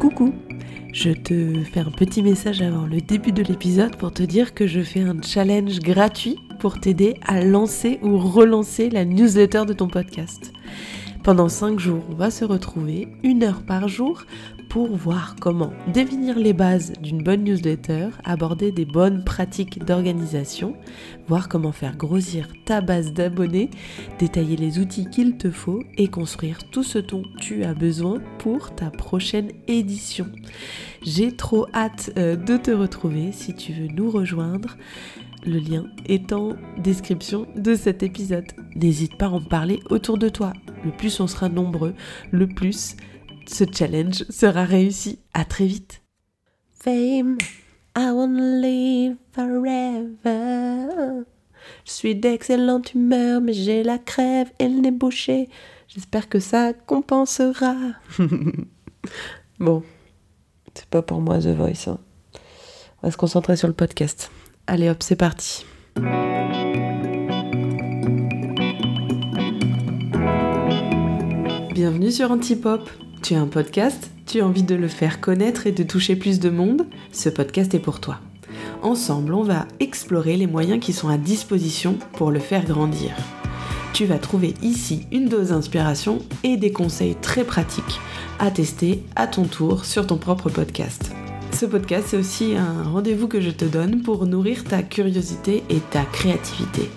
Coucou Je te fais un petit message avant le début de l'épisode pour te dire que je fais un challenge gratuit pour t'aider à lancer ou relancer la newsletter de ton podcast. Pendant 5 jours, on va se retrouver une heure par jour pour voir comment définir les bases d'une bonne newsletter, aborder des bonnes pratiques d'organisation, voir comment faire grossir ta base d'abonnés, détailler les outils qu'il te faut et construire tout ce dont tu as besoin pour ta prochaine édition. J'ai trop hâte euh, de te retrouver si tu veux nous rejoindre. Le lien est en description de cet épisode. N'hésite pas à en parler autour de toi. Le plus on sera nombreux, le plus ce challenge sera réussi. À très vite. Fame, I wanna live forever. Je suis d'excellente humeur, mais j'ai la crève et le nez bouché. J'espère que ça compensera. bon, c'est pas pour moi The Voice. Hein. On va se concentrer sur le podcast. Allez hop, c'est parti. Bienvenue sur Antipop. Tu as un podcast Tu as envie de le faire connaître et de toucher plus de monde Ce podcast est pour toi. Ensemble, on va explorer les moyens qui sont à disposition pour le faire grandir. Tu vas trouver ici une dose d'inspiration et des conseils très pratiques à tester à ton tour sur ton propre podcast. Ce podcast, c'est aussi un rendez-vous que je te donne pour nourrir ta curiosité et ta créativité.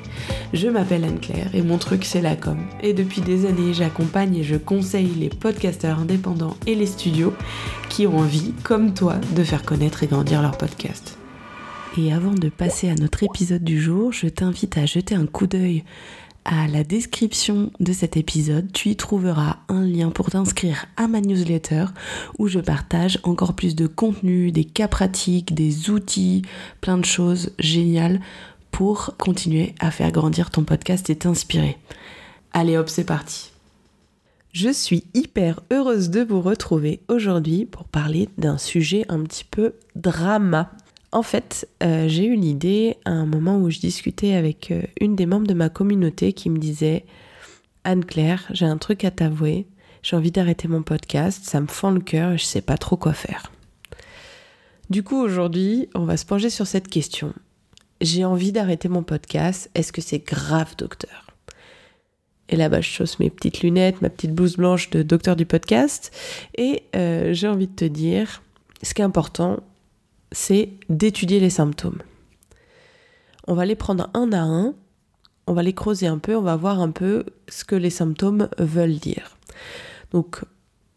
Je m'appelle Anne-Claire et mon truc c'est la com. Et depuis des années, j'accompagne et je conseille les podcasteurs indépendants et les studios qui ont envie, comme toi, de faire connaître et grandir leur podcast. Et avant de passer à notre épisode du jour, je t'invite à jeter un coup d'œil à la description de cet épisode, tu y trouveras un lien pour t'inscrire à ma newsletter où je partage encore plus de contenu, des cas pratiques, des outils, plein de choses géniales pour continuer à faire grandir ton podcast et t'inspirer. Allez hop, c'est parti. Je suis hyper heureuse de vous retrouver aujourd'hui pour parler d'un sujet un petit peu drama en fait, euh, j'ai eu une idée à un moment où je discutais avec euh, une des membres de ma communauté qui me disait Anne-Claire, j'ai un truc à t'avouer, j'ai envie d'arrêter mon podcast, ça me fend le cœur et je sais pas trop quoi faire. Du coup, aujourd'hui, on va se pencher sur cette question. J'ai envie d'arrêter mon podcast, est-ce que c'est grave, docteur? Et là, bas je chausse mes petites lunettes, ma petite blouse blanche de docteur du podcast. Et euh, j'ai envie de te dire, ce qui est important, c'est d'étudier les symptômes. On va les prendre un à un, on va les creuser un peu, on va voir un peu ce que les symptômes veulent dire. Donc,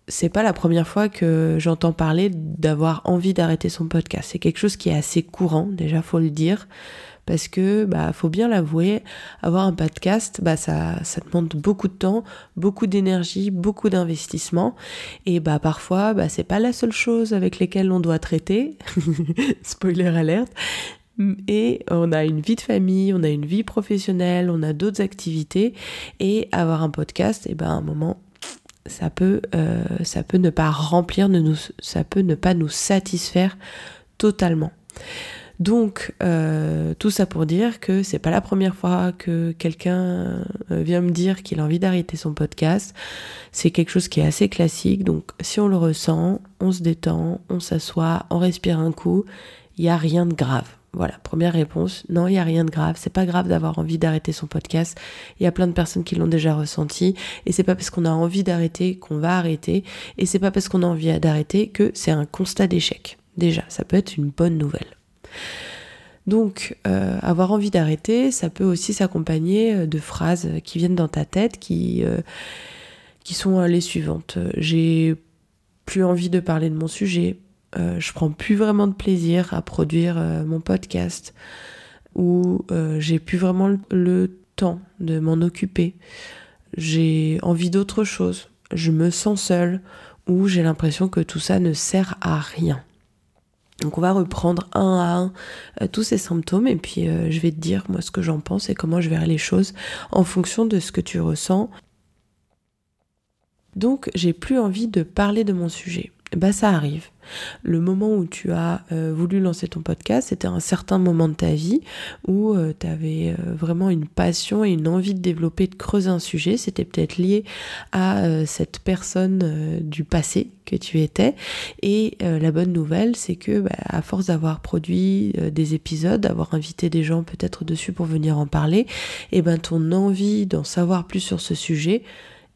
c'est pas la première fois que j'entends parler d'avoir envie d'arrêter son podcast. C'est quelque chose qui est assez courant, déjà faut le dire parce que bah faut bien l'avouer, avoir un podcast, bah ça demande beaucoup de temps, beaucoup d'énergie, beaucoup d'investissement et bah parfois bah c'est pas la seule chose avec lesquelles on doit traiter. Spoiler alerte. Et on a une vie de famille, on a une vie professionnelle, on a d'autres activités et avoir un podcast, et ben à un moment ça peut, euh, ça peut ne pas remplir, ne nous, ça peut ne pas nous satisfaire totalement. Donc, euh, tout ça pour dire que c'est pas la première fois que quelqu'un euh, vient me dire qu'il a envie d'arrêter son podcast. C'est quelque chose qui est assez classique. Donc, si on le ressent, on se détend, on s'assoit, on respire un coup, il n'y a rien de grave. Voilà, première réponse. Non, il n'y a rien de grave. C'est pas grave d'avoir envie d'arrêter son podcast. Il y a plein de personnes qui l'ont déjà ressenti. Et c'est pas parce qu'on a envie d'arrêter qu'on va arrêter. Et c'est pas parce qu'on a envie d'arrêter que c'est un constat d'échec. Déjà, ça peut être une bonne nouvelle. Donc, euh, avoir envie d'arrêter, ça peut aussi s'accompagner euh, de phrases qui viennent dans ta tête, qui, euh, qui sont les suivantes. J'ai plus envie de parler de mon sujet. Je prends plus vraiment de plaisir à produire mon podcast. Ou j'ai plus vraiment le temps de m'en occuper. J'ai envie d'autre chose. Je me sens seule. Ou j'ai l'impression que tout ça ne sert à rien. Donc on va reprendre un à un euh, tous ces symptômes et puis euh, je vais te dire moi ce que j'en pense et comment je verrai les choses en fonction de ce que tu ressens. Donc j'ai plus envie de parler de mon sujet. Bah ça arrive. Le moment où tu as euh, voulu lancer ton podcast, c'était un certain moment de ta vie où euh, tu avais euh, vraiment une passion et une envie de développer, de creuser un sujet. C'était peut-être lié à cette personne du passé que tu étais. Et la bonne nouvelle, c'est que bah, à force d'avoir produit des épisodes, d'avoir invité des gens peut-être dessus pour venir en parler, et eh ben ton envie d'en savoir plus sur ce sujet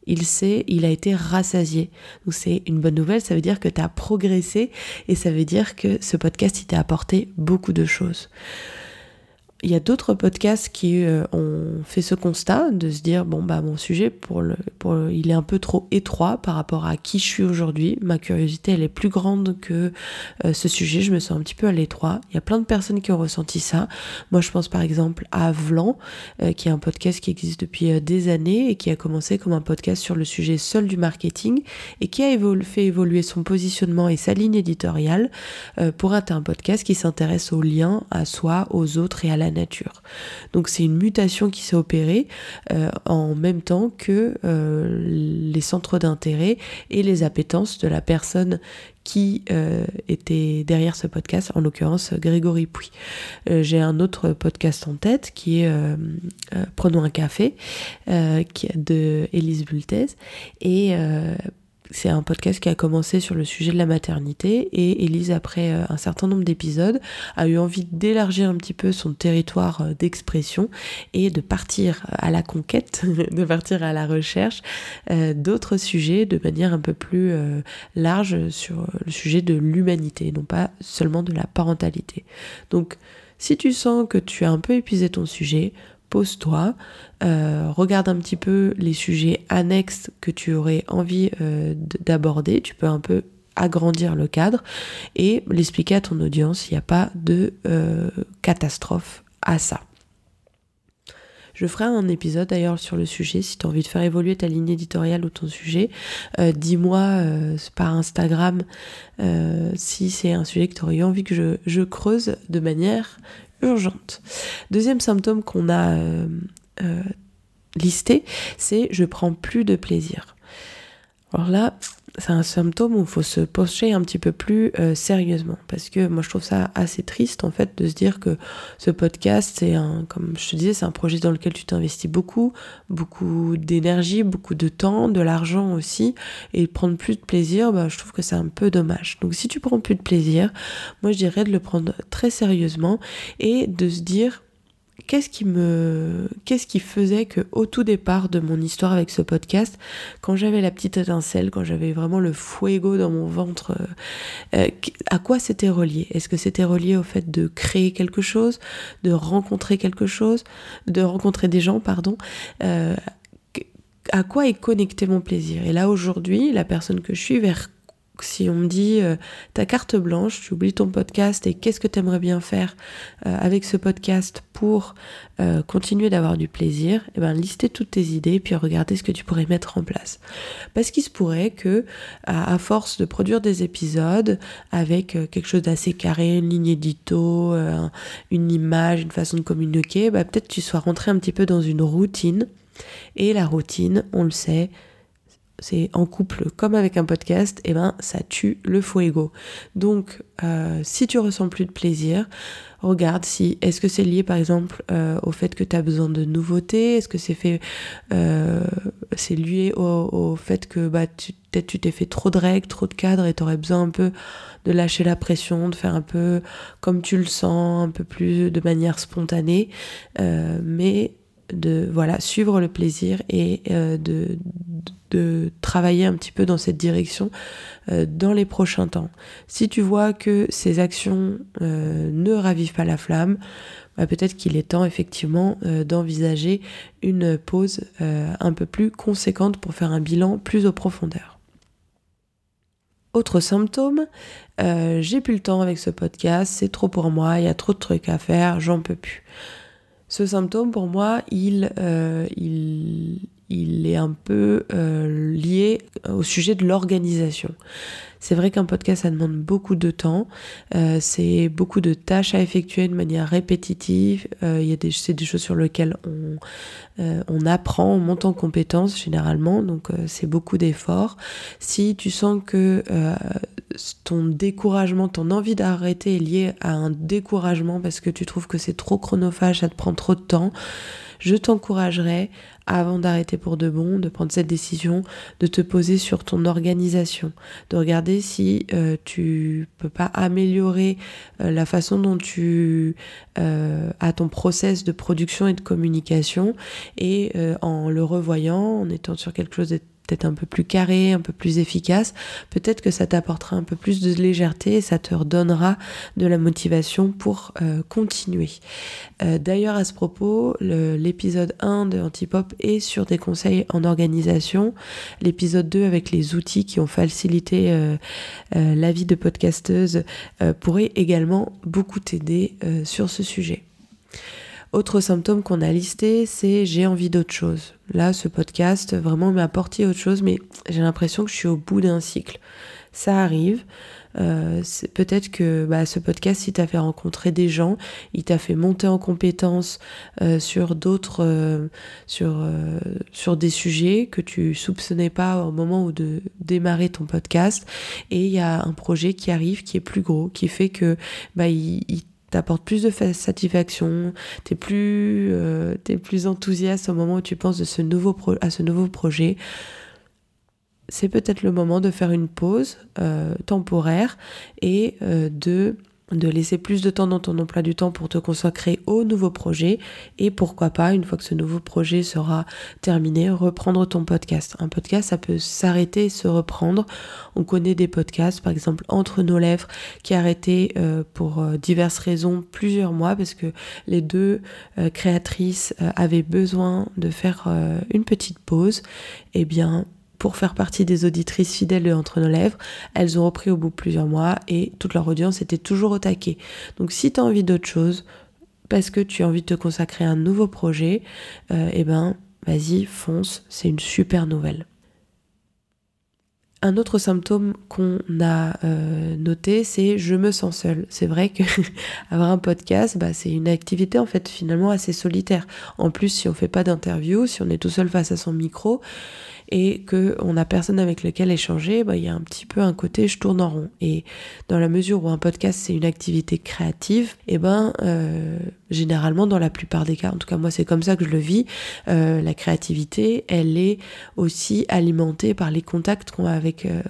il sait, il a été rassasié. Donc c'est une bonne nouvelle, ça veut dire que tu as progressé et ça veut dire que ce podcast il t'a apporté beaucoup de choses. Il y a d'autres podcasts qui euh, ont fait ce constat de se dire bon bah mon sujet pour le pour il est un peu trop étroit par rapport à qui je suis aujourd'hui. Ma curiosité elle est plus grande que euh, ce sujet. Je me sens un petit peu à l'étroit. Il y a plein de personnes qui ont ressenti ça. Moi je pense par exemple à Vlan euh, qui est un podcast qui existe depuis des années et qui a commencé comme un podcast sur le sujet seul du marketing et qui a fait évoluer son positionnement et sa ligne éditoriale pour être un podcast qui s'intéresse aux liens à soi, aux autres et à la nature. Donc c'est une mutation qui s'est opérée euh, en même temps que euh, les centres d'intérêt et les appétences de la personne qui euh, était derrière ce podcast, en l'occurrence Grégory Pouy. J'ai un autre podcast en tête qui est Prenons un café de Élise Bultez et c'est un podcast qui a commencé sur le sujet de la maternité et Elise, après euh, un certain nombre d'épisodes, a eu envie d'élargir un petit peu son territoire euh, d'expression et de partir à la conquête, de partir à la recherche euh, d'autres sujets de manière un peu plus large sur le sujet de l'humanité, non pas seulement de la parentalité. Donc, si tu sens que tu as un peu épuisé ton sujet, pose-toi, euh, regarde un petit peu les sujets annexes que tu aurais envie euh, d'aborder. Tu peux un peu agrandir le cadre et l'expliquer à ton audience. Il n'y a pas de euh, catastrophe à ça. Je ferai un épisode d'ailleurs sur le sujet si tu as envie de faire évoluer ta ligne éditoriale ou ton sujet. Dis-moi par Instagram si c'est un sujet que tu aurais envie que je, je, creuse de manière urgente. Deuxième symptôme qu'on a euh, euh, listé, c'est je prends plus de plaisir. Alors là, c'est un symptôme où il faut se pencher un petit peu plus euh, sérieusement. Parce que moi je trouve ça assez triste en fait de se dire que ce podcast c'est un comme je te disais c'est un projet dans lequel tu t'investis beaucoup beaucoup d'énergie beaucoup de temps de l'argent aussi. Et prendre plus de plaisir bah, je trouve que c'est un peu dommage. Donc si tu prends plus de plaisir moi je dirais de le prendre très sérieusement et de se dire qu'est-ce qui me qu'est-ce qui faisait que au tout départ de mon histoire avec ce podcast quand j'avais la petite étincelle quand j'avais vraiment le fuego dans mon ventre euh, euh, à quoi c'était relié? Est-ce que c'était relié au fait de créer quelque chose de rencontrer quelque chose de rencontrer des gens pardon euh, à quoi est connecté mon plaisir? Et là aujourd'hui la personne que je suis vers si on me dit euh, ta carte blanche, tu oublies ton podcast et qu'est-ce que tu aimerais bien faire euh, avec ce podcast pour euh, continuer d'avoir du plaisir, et eh ben lister toutes tes idées puis regarder ce que tu pourrais mettre en place. Parce qu'il se pourrait que à, force de produire des épisodes avec quelque chose d'assez carré, une ligne édito, une image, une façon de communiquer, bah, peut-être tu sois rentré un petit peu dans une routine et la routine, on le sait, c'est en couple comme avec un podcast, et eh ben ça tue le fuego. Donc euh, si tu ressens plus de plaisir, regarde si est-ce que c'est lié par exemple euh, au fait que tu as besoin de nouveautés, est-ce que c'est fait euh, c'est lié au, fait que bah peut-être tu t'es fait trop de règles, trop de cadres et tu aurais besoin un peu de lâcher la pression, de faire un peu comme tu le sens, un peu plus de manière spontanée, mais de voilà suivre le plaisir et euh, de, travailler un petit peu dans cette direction euh, dans les prochains temps. Si tu vois que ces actions euh, ne ravivent pas la flamme, bah, peut-être qu'il est temps effectivement d'envisager une pause un peu plus conséquente pour faire un bilan plus au profondeur. Autre symptôme, j'ai plus le temps avec ce podcast, c'est trop pour moi, il y a trop de trucs à faire, j'en peux plus. Ce symptôme, pour moi, il, euh, il, il est un peu euh, lié au sujet de l'organisation. C'est vrai qu'un podcast, ça demande beaucoup de temps, euh, c'est beaucoup de tâches à effectuer de manière répétitive, y a des, c'est des choses sur lesquelles on, on apprend, on monte en compétences généralement, donc c'est beaucoup d'efforts. Si tu sens que ton découragement, ton envie d'arrêter est lié à un découragement parce que tu trouves que c'est trop chronophage, ça te prend trop de temps, je t'encouragerais, avant d'arrêter pour de bon, de prendre cette décision, de te poser sur ton organisation, de regarder si euh, tu peux pas améliorer euh, la façon dont tu euh, as ton process de production et de communication et en le revoyant, en étant sur quelque chose de peut-être un peu plus carré, un peu plus efficace, peut-être que ça t'apportera un peu plus de légèreté et ça te redonnera de la motivation pour euh, continuer. Euh, d'ailleurs, à ce propos, l'épisode 1 de Antipop est sur des conseils en organisation. L'épisode 2 avec les outils qui ont facilité euh, la vie de podcasteuse pourrait également beaucoup t'aider sur ce sujet. Autre symptôme qu'on a listé, c'est j'ai envie d'autre chose. Là, ce podcast vraiment m'a apporté autre chose, mais j'ai l'impression que je suis au bout d'un cycle. Ça arrive. Euh, peut-être que bah, ce podcast, il t'a fait rencontrer des gens, il t'a fait monter en compétences euh, sur d'autres, euh, sur, sur des sujets que tu soupçonnais pas au moment où de démarrer ton podcast. Et il y a un projet qui arrive, qui est plus gros, qui fait que bah, il t'apporte plus de satisfaction, t'es plus, euh, plus enthousiaste au moment où tu penses à ce nouveau projet. C'est peut-être le moment de faire une pause euh, temporaire et euh, de de laisser plus de temps dans ton emploi du temps pour te consacrer au nouveau projet et pourquoi pas, une fois que ce nouveau projet sera terminé, reprendre ton podcast. Un podcast, ça peut s'arrêter et se reprendre. On connaît des podcasts, par exemple Entre nos lèvres, qui a euh, pour euh, diverses raisons plusieurs mois parce que les deux euh, créatrices avaient besoin de faire une petite pause. Eh bien, pour faire partie des auditrices fidèles de Entre nos lèvres. Elles ont repris au bout de plusieurs mois et toute leur audience était toujours au taquet. Donc si tu as envie d'autre chose, parce que tu as envie de te consacrer à un nouveau projet, euh, eh ben vas-y, fonce, c'est une super nouvelle. Un autre symptôme qu'on a euh, noté, c'est je me sens seule. C'est vrai que avoir un podcast, bah, c'est une activité en fait finalement assez solitaire. En plus, si on fait pas d'interview, si on est tout seul face à son micro, et qu'on n'a personne avec lequel échanger, bah, il y a un petit peu un côté je tourne en rond. Et dans la mesure où un podcast c'est une activité créative, et eh ben euh, généralement dans la plupart des cas, en tout cas moi c'est comme ça que je le vis, euh, la créativité elle est aussi alimentée par les contacts qu'on a avec euh,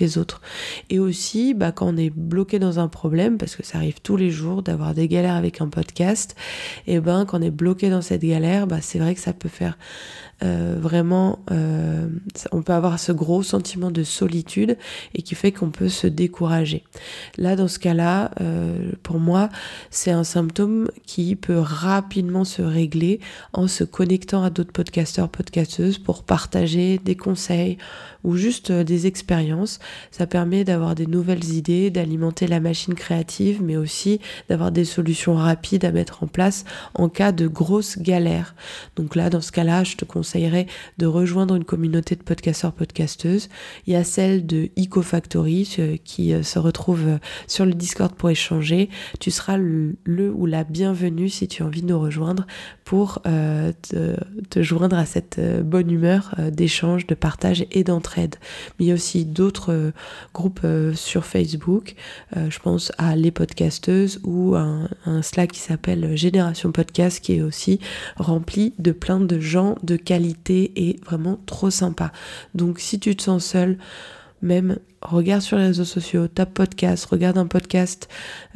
les autres. Et aussi bah, quand on est bloqué dans un problème, parce que ça arrive tous les jours d'avoir des galères avec un podcast, et eh ben quand on est bloqué dans cette galère, bah, c'est vrai que ça peut faire euh, vraiment, on peut avoir ce gros sentiment de solitude et qui fait qu'on peut se décourager. Là, dans ce cas-là, pour moi, c'est un symptôme qui peut rapidement se régler en se connectant à d'autres podcasteurs, podcasteuses pour partager des conseils ou juste des expériences. Ça permet d'avoir des nouvelles idées, d'alimenter la machine créative, mais aussi d'avoir des solutions rapides à mettre en place en cas de grosses galères. Donc là, dans ce cas-là, je te conseille de rejoindre une communauté de podcasteurs, podcasteuses. Il y a celle de EcoFactory euh, qui euh, se retrouve euh, sur le Discord pour échanger. Tu seras le, ou la bienvenue si tu as envie de nous rejoindre pour te, joindre à cette bonne humeur d'échange, de partage et d'entraide. Mais aussi d'autres groupes sur Facebook. je pense à Les Podcasteuses ou un, Slack qui s'appelle Génération Podcast qui est aussi rempli de plein de gens de qualité est vraiment trop sympa. Donc si tu te sens seul, même regarde sur les réseaux sociaux, tape podcast, regarde un podcast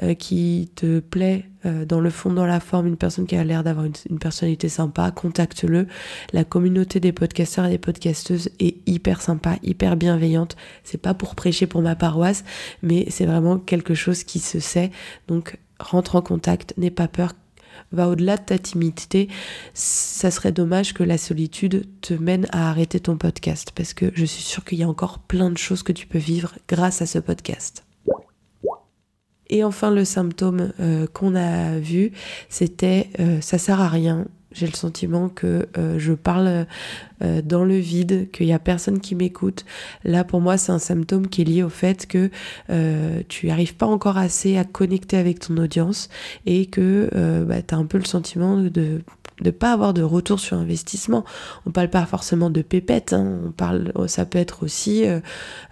euh, qui te plaît euh, dans le fond, dans la forme, une personne qui a l'air d'avoir une, personnalité sympa, contacte-le. La communauté des podcasteurs et des podcasteuses est hyper sympa, hyper bienveillante. C'est pas pour prêcher pour ma paroisse, mais c'est vraiment quelque chose qui se sait. Donc rentre en contact, n'aie pas peur, va au-delà de ta timidité, ça serait dommage que la solitude te mène à arrêter ton podcast parce que je suis sûre qu'il y a encore plein de choses que tu peux vivre grâce à ce podcast. Et enfin, le symptôme euh, qu'on a vu, c'était euh, ça sert à rien, j'ai le sentiment que euh, je parle euh, dans le vide, qu'il n'y a personne qui m'écoute. Là, pour moi, c'est un symptôme qui est lié au fait que euh, tu n'arrives pas encore assez à connecter avec ton audience et que bah, tu as un peu le sentiment de de pas avoir de retour sur investissement. On parle pas forcément de pépette, hein. on parle, ça peut être aussi euh,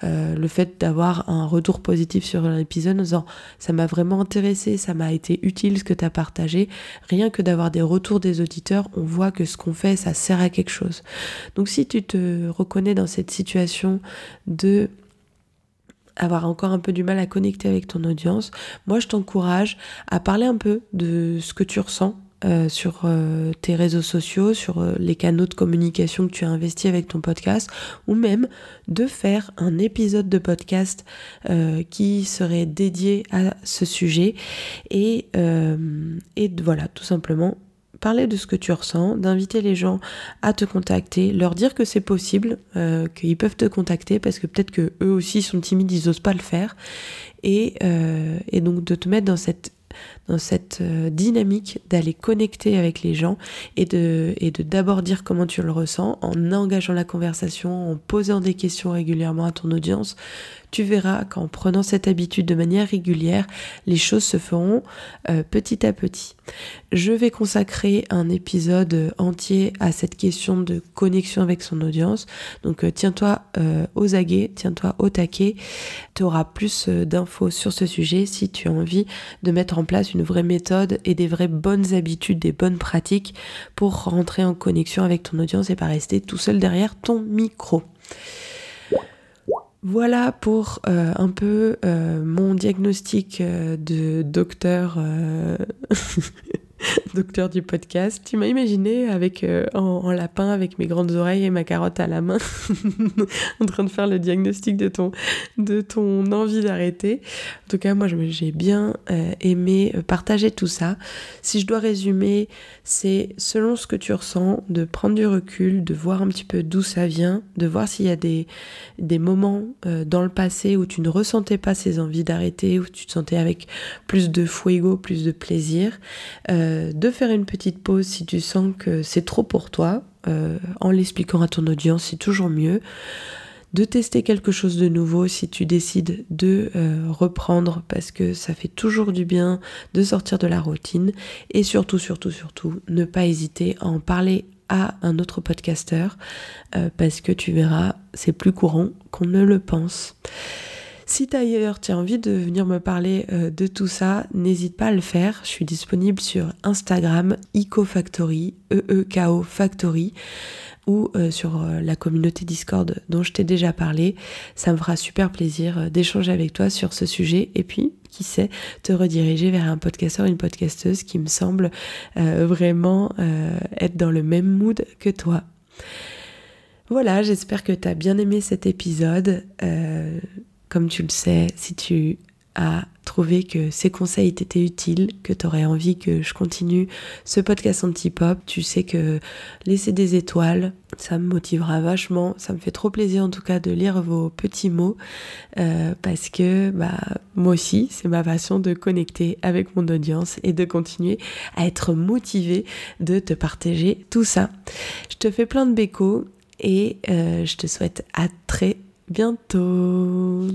euh, le fait d'avoir un retour positif sur un épisode en disant ça m'a vraiment intéressé, ça m'a été utile ce que tu as partagé. Rien que d'avoir des retours des auditeurs, on voit que ce qu'on fait, ça sert à quelque chose. Donc si tu te reconnais dans cette situation de avoir encore un peu du mal à connecter avec ton audience, moi je t'encourage à parler un peu de ce que tu ressens euh, sur euh, tes réseaux sociaux, sur euh, les canaux de communication que tu as investi avec ton podcast, ou même de faire un épisode de podcast qui serait dédié à ce sujet. Et, voilà, tout simplement parler de ce que tu ressens, d'inviter les gens à te contacter, leur dire que c'est possible, qu'ils peuvent te contacter parce que peut-être que eux aussi sont timides, ils n'osent pas le faire, et, et donc de te mettre dans cette dans cette euh, dynamique d'aller connecter avec les gens et de et de d'abord dire comment tu le ressens en engageant la conversation, en posant des questions régulièrement à ton audience. Tu verras qu'en prenant cette habitude de manière régulière, les choses se feront euh, petit à petit. Je vais consacrer un épisode entier à cette question de connexion avec son audience. Donc euh, tiens-toi aux aguets, tiens-toi au taquet. Tu auras plus d'infos sur ce sujet si tu as envie de mettre en place une vraie méthode et des vraies bonnes habitudes, des bonnes pratiques pour rentrer en connexion avec ton audience et pas rester tout seul derrière ton micro. Voilà pour euh, un peu euh, mon diagnostic euh, de docteur docteur du podcast. Tu m'as imaginé avec euh, en, lapin avec mes grandes oreilles et ma carotte à la main, en train de faire le diagnostic de ton envie d'arrêter. En tout cas, moi, j'ai bien euh, aimé euh, partager tout ça. Si je dois résumer, c'est selon ce que tu ressens, de prendre du recul, de voir un petit peu d'où ça vient, de voir s'il y a des moments dans le passé où tu ne ressentais pas ces envies d'arrêter, où tu te sentais avec plus de fuego, plus de plaisir. De faire une petite pause si tu sens que c'est trop pour toi, euh, en l'expliquant à ton audience, c'est toujours mieux. De tester quelque chose de nouveau si tu décides de euh, reprendre parce que ça fait toujours du bien de sortir de la routine et surtout, surtout, surtout, ne pas hésiter à en parler à un autre podcasteur parce que tu verras, c'est plus courant qu'on ne le pense. Si d'ailleurs tu as envie de venir me parler euh, de tout ça, n'hésite pas à le faire. Je suis disponible sur Instagram, EcoFactory, E-E-K-O Factory, ou euh, sur euh, la communauté Discord dont je t'ai déjà parlé. Ça me fera super plaisir d'échanger avec toi sur ce sujet et puis, qui sait, te rediriger vers un podcasteur, une podcasteuse qui me semble vraiment être dans le même mood que toi. Voilà, j'espère que tu as bien aimé cet épisode. Comme tu le sais, si tu as trouvé que ces conseils t'étaient utiles, que tu aurais envie que je continue ce podcast anti-pop, tu sais que laisser des étoiles, ça me motivera vachement. Ça me fait trop plaisir en tout cas de lire vos petits mots euh, parce que bah, moi aussi, c'est ma passion de connecter avec mon audience et de continuer à être motivée de te partager tout ça. Je te fais plein de bécos et euh, je te souhaite à très bientôt.